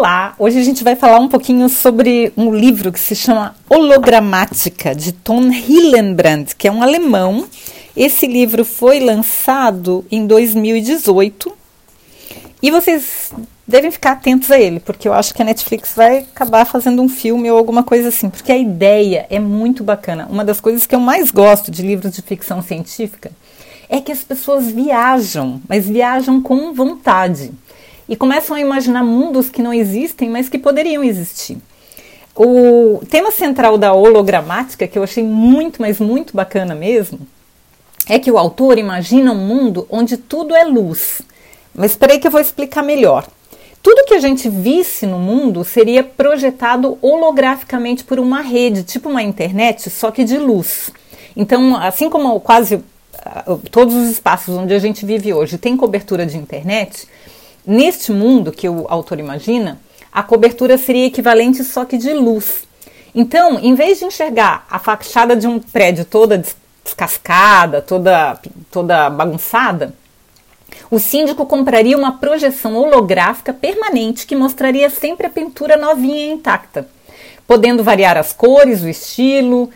Olá, hoje a gente vai falar um pouquinho sobre um livro que se chama Hologramática, de Tom Hillenbrand, que é um alemão. Esse livro foi lançado em 2018 e vocês devem ficar atentos a ele, porque eu acho que a Netflix vai acabar fazendo um filme ou alguma coisa assim, porque a ideia é muito bacana. Uma das coisas que eu mais gosto de livros de ficção científica é que as pessoas viajam, mas viajam com vontade e começam a imaginar mundos que não existem, mas que poderiam existir. O tema central da hologramática, que eu achei muito, mas muito bacana mesmo, é que o autor imagina um mundo onde tudo é luz. Mas espera aí que eu vou explicar melhor. Tudo que a gente visse no mundo seria projetado holograficamente por uma rede, tipo uma internet, só que de luz. Então, assim como quase ah, todos os espaços onde a gente vive hoje tem cobertura de internet, Neste mundo que o autor imagina, a cobertura seria equivalente só que de luz. Então, em vez de enxergar a fachada de um prédio toda descascada, toda, toda bagunçada, o síndico compraria uma projeção holográfica permanente que mostraria sempre a pintura novinha e intacta podendo variar as cores, o estilo,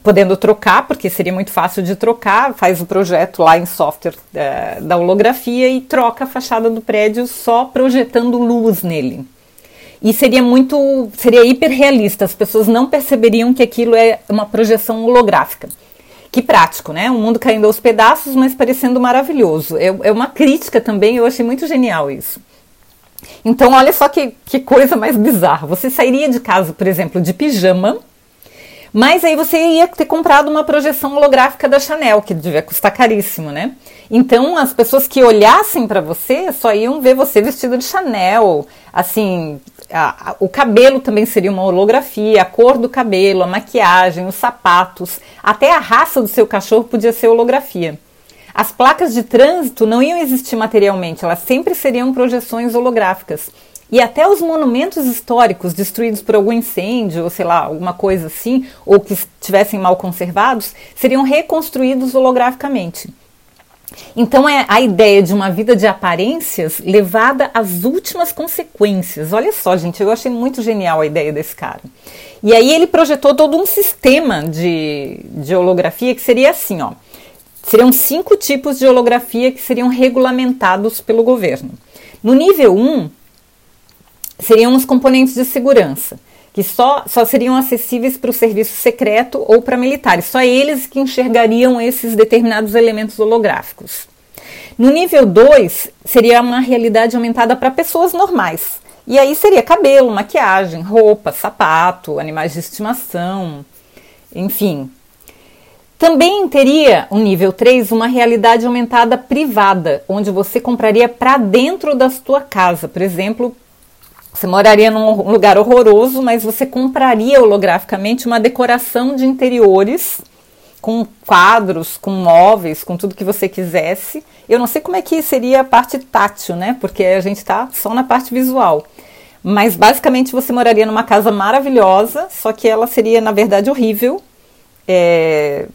podendo trocar, porque seria muito fácil de trocar, faz o projeto lá em software é, da holografia e troca a fachada do prédio só projetando luz nele. E seria muito, seria hiperrealista, as pessoas não perceberiam que aquilo é uma projeção holográfica. Que prático, né? O mundo caindo aos pedaços, mas parecendo maravilhoso. É, é uma crítica também, eu achei muito genial isso. Então, olha só que, que coisa mais bizarra. Você sairia de casa, por exemplo, de pijama, mas aí você ia ter comprado uma projeção holográfica da Chanel, que devia custar caríssimo, né? Então, as pessoas que olhassem para você só iam ver você vestido de Chanel. Assim, a, a, o cabelo também seria uma holografia, a cor do cabelo, a maquiagem, os sapatos, até a raça do seu cachorro podia ser holografia. As placas de trânsito não iam existir materialmente, elas sempre seriam projeções holográficas. E até os monumentos históricos destruídos por algum incêndio, ou sei lá, alguma coisa assim, ou que estivessem mal conservados, seriam reconstruídos holograficamente. Então é a ideia de uma vida de aparências levada às últimas consequências. Olha só, gente, eu achei muito genial a ideia desse cara. E aí ele projetou todo um sistema de, de holografia que seria assim, ó. Seriam cinco tipos de holografia que seriam regulamentados pelo governo. No nível 1, seriam os componentes de segurança, que só, só seriam acessíveis para o serviço secreto ou para militares. Só eles que enxergariam esses determinados elementos holográficos. No nível 2, seria uma realidade aumentada para pessoas normais. E aí seria cabelo, maquiagem, roupa, sapato, animais de estimação, enfim, também teria o nível 3 uma realidade aumentada privada, onde você compraria para dentro da sua casa. Por exemplo, você moraria num lugar horroroso, mas você compraria holograficamente uma decoração de interiores com quadros, com móveis, com tudo que você quisesse. Eu não sei como é que seria a parte tátil, né? Porque a gente está só na parte visual. Mas basicamente você moraria numa casa maravilhosa, só que ela seria, na verdade, horrível. É,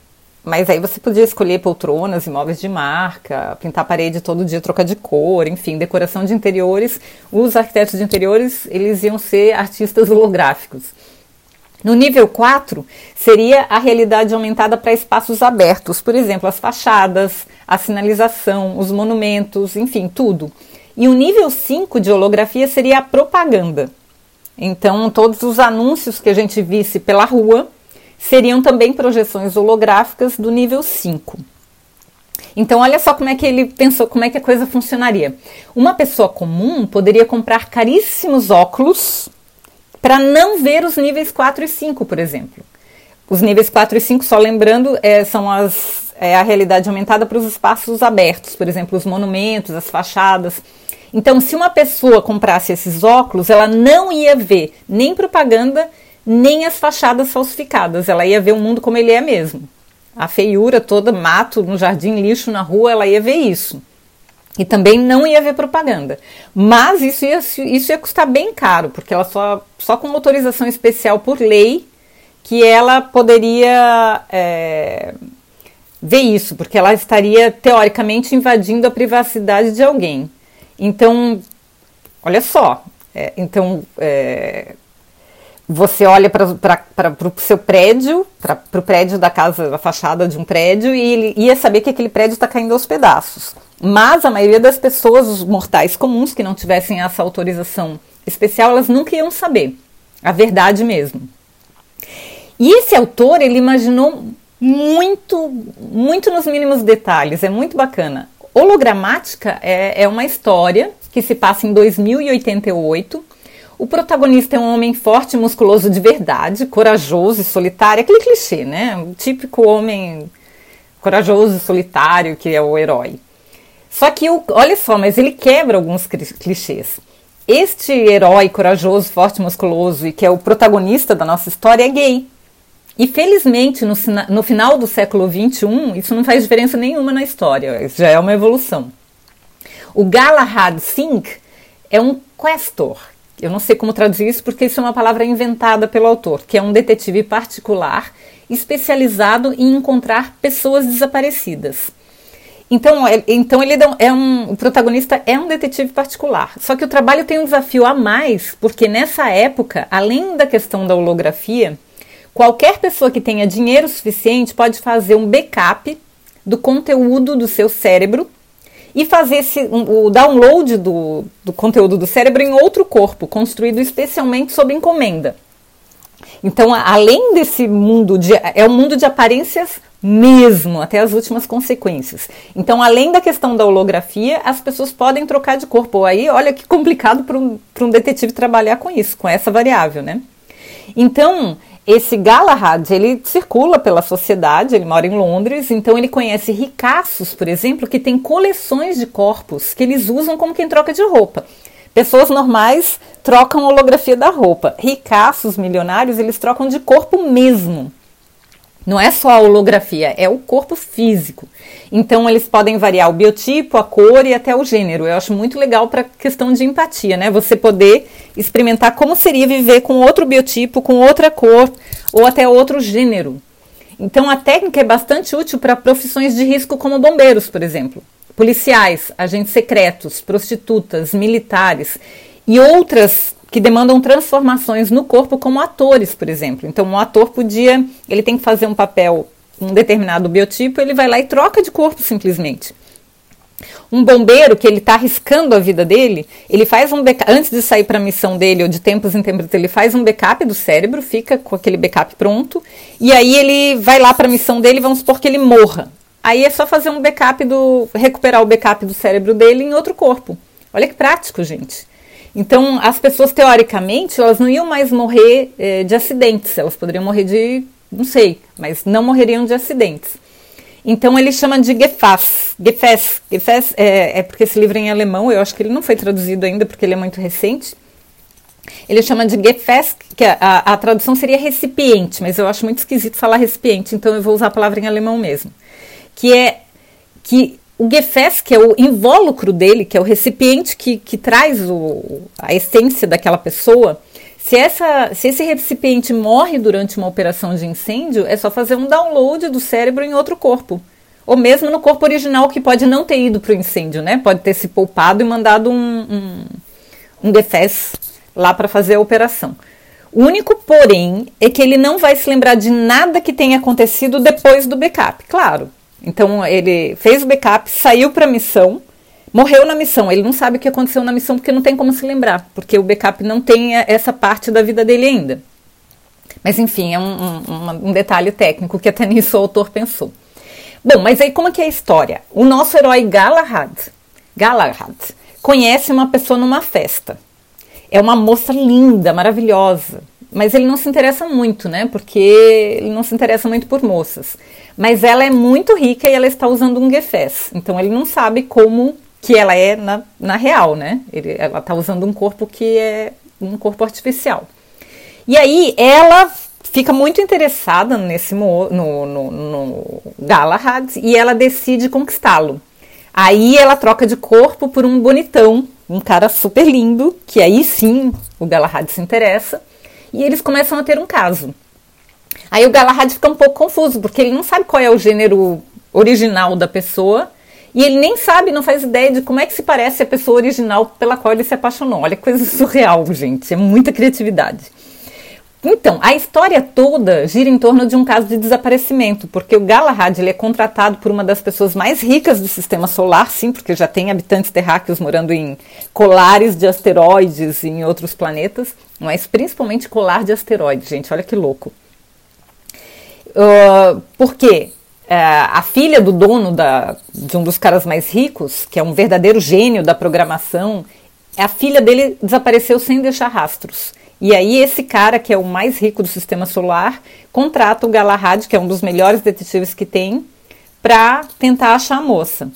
mas aí você podia escolher poltronas, imóveis de marca, pintar a parede todo dia, trocar de cor, enfim, decoração de interiores. Os arquitetos de interiores, eles iam ser artistas holográficos. No nível 4, seria a realidade aumentada para espaços abertos, por exemplo, as fachadas, a sinalização, os monumentos, enfim, tudo. E o nível 5 de holografia seria a propaganda. Então, todos os anúncios que a gente visse pela rua seriam também projeções holográficas do nível 5. Então, olha só como é que ele pensou, como é que a coisa funcionaria. Uma pessoa comum poderia comprar caríssimos óculos para não ver os níveis 4 e 5, por exemplo. Os níveis 4 e 5, só lembrando, é, são as, é a realidade aumentada para os espaços abertos, por exemplo, os monumentos, as fachadas. Então, se uma pessoa comprasse esses óculos, ela não ia ver nem propaganda nem as fachadas falsificadas. Ela ia ver o mundo como ele é mesmo. a feiura toda, mato no jardim, lixo na rua, ela ia ver isso. E também não ia ver propaganda. Mas isso ia, isso ia custar bem caro, porque ela só, só com autorização especial por lei que ela poderia é, ver isso, porque ela estaria teoricamente invadindo a privacidade de alguém. Então, olha só, é, então é, você olha para o seu prédio, para o prédio da casa, da fachada de um prédio, e ele ia saber que aquele prédio está caindo aos pedaços. Mas a maioria das pessoas, os mortais comuns, que não tivessem essa autorização especial, elas nunca iam saber a verdade mesmo. E esse autor, ele imaginou muito, muito nos mínimos detalhes, é muito bacana. Hologramática é, é uma história que se passa em 2088 o protagonista é um homem forte musculoso de verdade, corajoso e solitário, aquele clichê, né? O típico homem corajoso e solitário que é o herói. Só que, olha só, mas ele quebra alguns clichês. Este herói corajoso, forte, musculoso e que é o protagonista da nossa história é gay. E felizmente, no, no final do século XXI, isso não faz diferença nenhuma na história, isso já é uma evolução. O Galahad Singh é um questor, eu não sei como traduzir isso porque isso é uma palavra inventada pelo autor, que é um detetive particular especializado em encontrar pessoas desaparecidas. Então, é, então ele é um, o protagonista é um detetive particular. Só que o trabalho tem um desafio a mais, porque nessa época, além da questão da holografia, qualquer pessoa que tenha dinheiro suficiente pode fazer um backup do conteúdo do seu cérebro e fazer esse, um, o download do, do conteúdo do cérebro em outro corpo, construído especialmente sob encomenda. Então, além desse mundo de. É um mundo de aparências mesmo, até as últimas consequências. Então, além da questão da holografia, as pessoas podem trocar de corpo. Aí, olha que complicado para um, um detetive trabalhar com isso, com essa variável, né? Então, esse Galahad, ele circula pela sociedade, ele mora em Londres, então ele conhece ricaços, por exemplo, que têm coleções de corpos que eles usam como quem troca de roupa. Pessoas normais trocam holografia da roupa. Ricaços, milionários, eles trocam de corpo mesmo. Não é só a holografia, é o corpo físico. Então eles podem variar o biotipo, a cor e até o gênero. Eu acho muito legal para questão de empatia, né? Você poder experimentar como seria viver com outro biotipo, com outra cor ou até outro gênero. Então a técnica é bastante útil para profissões de risco como bombeiros, por exemplo, policiais, agentes secretos, prostitutas, militares e outras que demandam transformações no corpo como atores, por exemplo. Então, um ator podia, ele tem que fazer um papel, um determinado biotipo, ele vai lá e troca de corpo simplesmente. Um bombeiro que ele está arriscando a vida dele, ele faz um backup, antes de sair para a missão dele ou de tempos em tempos, ele faz um backup do cérebro, fica com aquele backup pronto, e aí ele vai lá para a missão dele, vamos supor que ele morra. Aí é só fazer um backup do recuperar o backup do cérebro dele em outro corpo. Olha que prático, gente. Então, as pessoas, teoricamente, elas não iam mais morrer é, de acidentes, elas poderiam morrer de, não sei, mas não morreriam de acidentes. Então, ele chama de Gefas. Gefas, Gefas é, é porque esse livro é em alemão, eu acho que ele não foi traduzido ainda porque ele é muito recente. Ele chama de Gefäß, que a, a, a, tradução seria recipiente, mas eu acho muito esquisito falar recipiente, então eu vou usar a palavra em alemão mesmo. Que é que o Gefäß, que é o invólucro dele, que é o recipiente que, que traz o, a essência daquela pessoa, se, essa, se esse recipiente morre durante uma operação de incêndio, é só fazer um download do cérebro em outro corpo. Ou mesmo no corpo original, que pode não ter ido para o incêndio, né? Pode ter se poupado e mandado um, um, um lá para fazer a operação. O único porém é que ele não vai se lembrar de nada que tenha acontecido depois do backup. Claro, então ele fez o backup, saiu para a missão, morreu na missão. Ele não sabe o que aconteceu na missão porque não tem como se lembrar, porque o backup não tem essa parte da vida dele ainda. Mas enfim, é um, um, um detalhe técnico que até nisso o autor pensou. Bom, mas aí como é que é a história? O nosso herói Galahad, Galahad conhece uma pessoa numa festa. É uma moça linda, maravilhosa, mas ele não se interessa muito, né? Porque ele não se interessa muito por moças. Mas ela é muito rica e ela está usando um Gefes. Então ele não sabe como que ela é na, na real, né? Ele, ela está usando um corpo que é um corpo artificial. E aí ela fica muito interessada nesse no, no, no Galahad e ela decide conquistá-lo. Aí ela troca de corpo por um bonitão, um cara super lindo, que aí sim o Galahad se interessa, e eles começam a ter um caso. Aí o Galahad fica um pouco confuso, porque ele não sabe qual é o gênero original da pessoa, e ele nem sabe, não faz ideia de como é que se parece a pessoa original pela qual ele se apaixonou. Olha que coisa surreal, gente, é muita criatividade. Então, a história toda gira em torno de um caso de desaparecimento, porque o Galahad ele é contratado por uma das pessoas mais ricas do sistema solar, sim, porque já tem habitantes terráqueos morando em colares de asteroides e em outros planetas, mas principalmente colar de asteroides, gente, olha que louco. Uh, por quê? Uh, a filha do dono da, de um dos caras mais ricos, que é um verdadeiro gênio da programação, a filha dele desapareceu sem deixar rastros. E aí esse cara, que é o mais rico do sistema solar, contrata o Galahad, que é um dos melhores detetives que tem, para tentar achar a moça.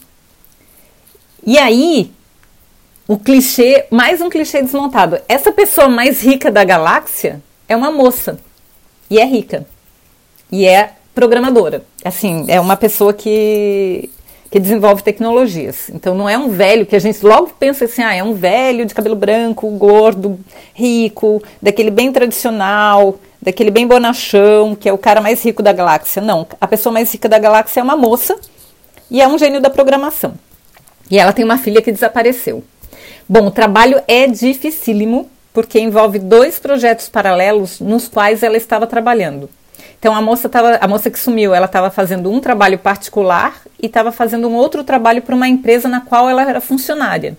E aí, o clichê, mais um clichê desmontado. Essa pessoa mais rica da galáxia é uma moça. E é rica. E é programadora. Assim, é uma pessoa que que desenvolve tecnologias. Então não é um velho que a gente logo pensa assim, ah, é um velho de cabelo branco, gordo, rico, daquele bem tradicional, daquele bem bonachão, que é o cara mais rico da galáxia. Não, a pessoa mais rica da galáxia é uma moça e é um gênio da programação. E ela tem uma filha que desapareceu. Bom, o trabalho é dificílimo porque envolve dois projetos paralelos nos quais ela estava trabalhando. Então a moça tava, a moça que sumiu, ela estava fazendo um trabalho particular e estava fazendo um outro trabalho para uma empresa na qual ela era funcionária.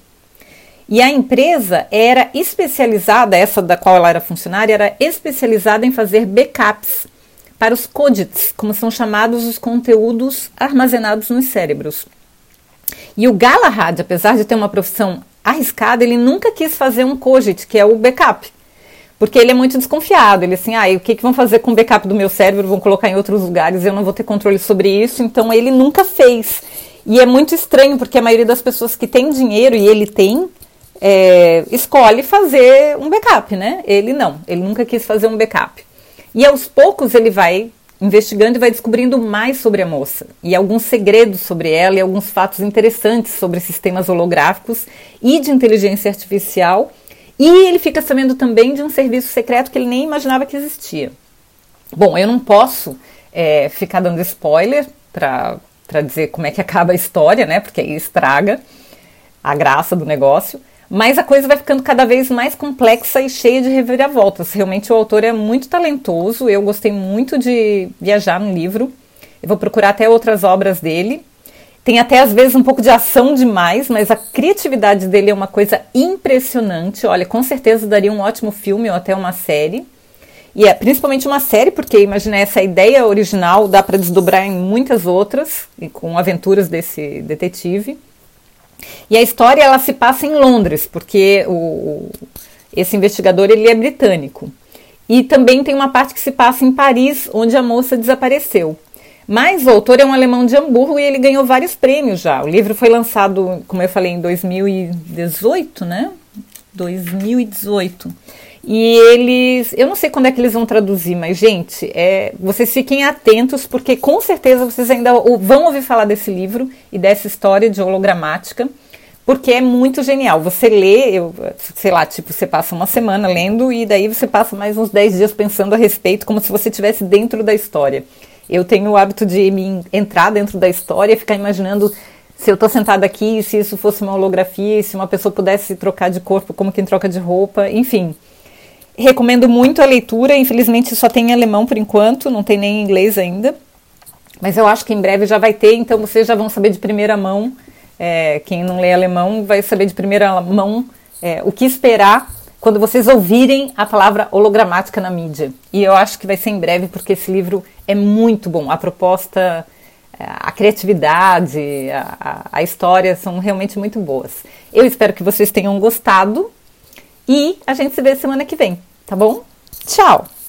E a empresa era especializada, essa da qual ela era funcionária, era especializada em fazer backups para os codits, como são chamados os conteúdos armazenados nos cérebros. E o Galahad, apesar de ter uma profissão arriscada, ele nunca quis fazer um cogit, que é o backup. Porque ele é muito desconfiado. Ele assim, ah, o que, que vão fazer com o backup do meu cérebro? Vão colocar em outros lugares, eu não vou ter controle sobre isso. Então ele nunca fez. E é muito estranho, porque a maioria das pessoas que tem dinheiro, e ele tem, é, escolhe fazer um backup, né? Ele não, ele nunca quis fazer um backup. E aos poucos ele vai investigando e vai descobrindo mais sobre a moça e alguns segredos sobre ela e alguns fatos interessantes sobre sistemas holográficos e de inteligência artificial e ele fica sabendo também de um serviço secreto que ele nem imaginava que existia. Bom, eu não posso é, ficar dando spoiler para dizer como é que acaba a história, né? Porque aí estraga a graça do negócio. Mas a coisa vai ficando cada vez mais complexa e cheia de reviravoltas. Realmente o autor é muito talentoso. Eu gostei muito de viajar no livro. Eu vou procurar até outras obras dele. Tem até às vezes um pouco de ação demais, mas a criatividade dele é uma coisa impressionante. Olha, com certeza daria um ótimo filme ou até uma série. E é principalmente uma série, porque imagina essa ideia original dá para desdobrar em muitas outras, e com aventuras desse detetive. E a história ela se passa em Londres, porque o, esse investigador ele é britânico. E também tem uma parte que se passa em Paris, onde a moça desapareceu. Mas o autor é um alemão de Hamburgo e ele ganhou vários prêmios já. O livro foi lançado, como eu falei, em 2018, né? 2018. E eles, eu não sei quando é que eles vão traduzir, mas gente, é, vocês fiquem atentos porque com certeza vocês ainda vão ouvir falar desse livro e dessa história de hologramática, porque é muito genial. Você lê, eu, sei lá, tipo, você passa uma semana lendo e daí você passa mais uns 10 dias pensando a respeito, como se você estivesse dentro da história. Eu tenho o hábito de me entrar dentro da história e ficar imaginando se eu estou sentada aqui, se isso fosse uma holografia, se uma pessoa pudesse trocar de corpo como quem troca de roupa, enfim. Recomendo muito a leitura, infelizmente só tem em alemão por enquanto, não tem nem em inglês ainda. Mas eu acho que em breve já vai ter, então vocês já vão saber de primeira mão. É, quem não lê alemão vai saber de primeira mão é, o que esperar quando vocês ouvirem a palavra hologramática na mídia. E eu acho que vai ser em breve, porque esse livro é muito bom. A proposta, é, a criatividade, a, a história são realmente muito boas. Eu espero que vocês tenham gostado e a gente se vê semana que vem, tá bom? Tchau!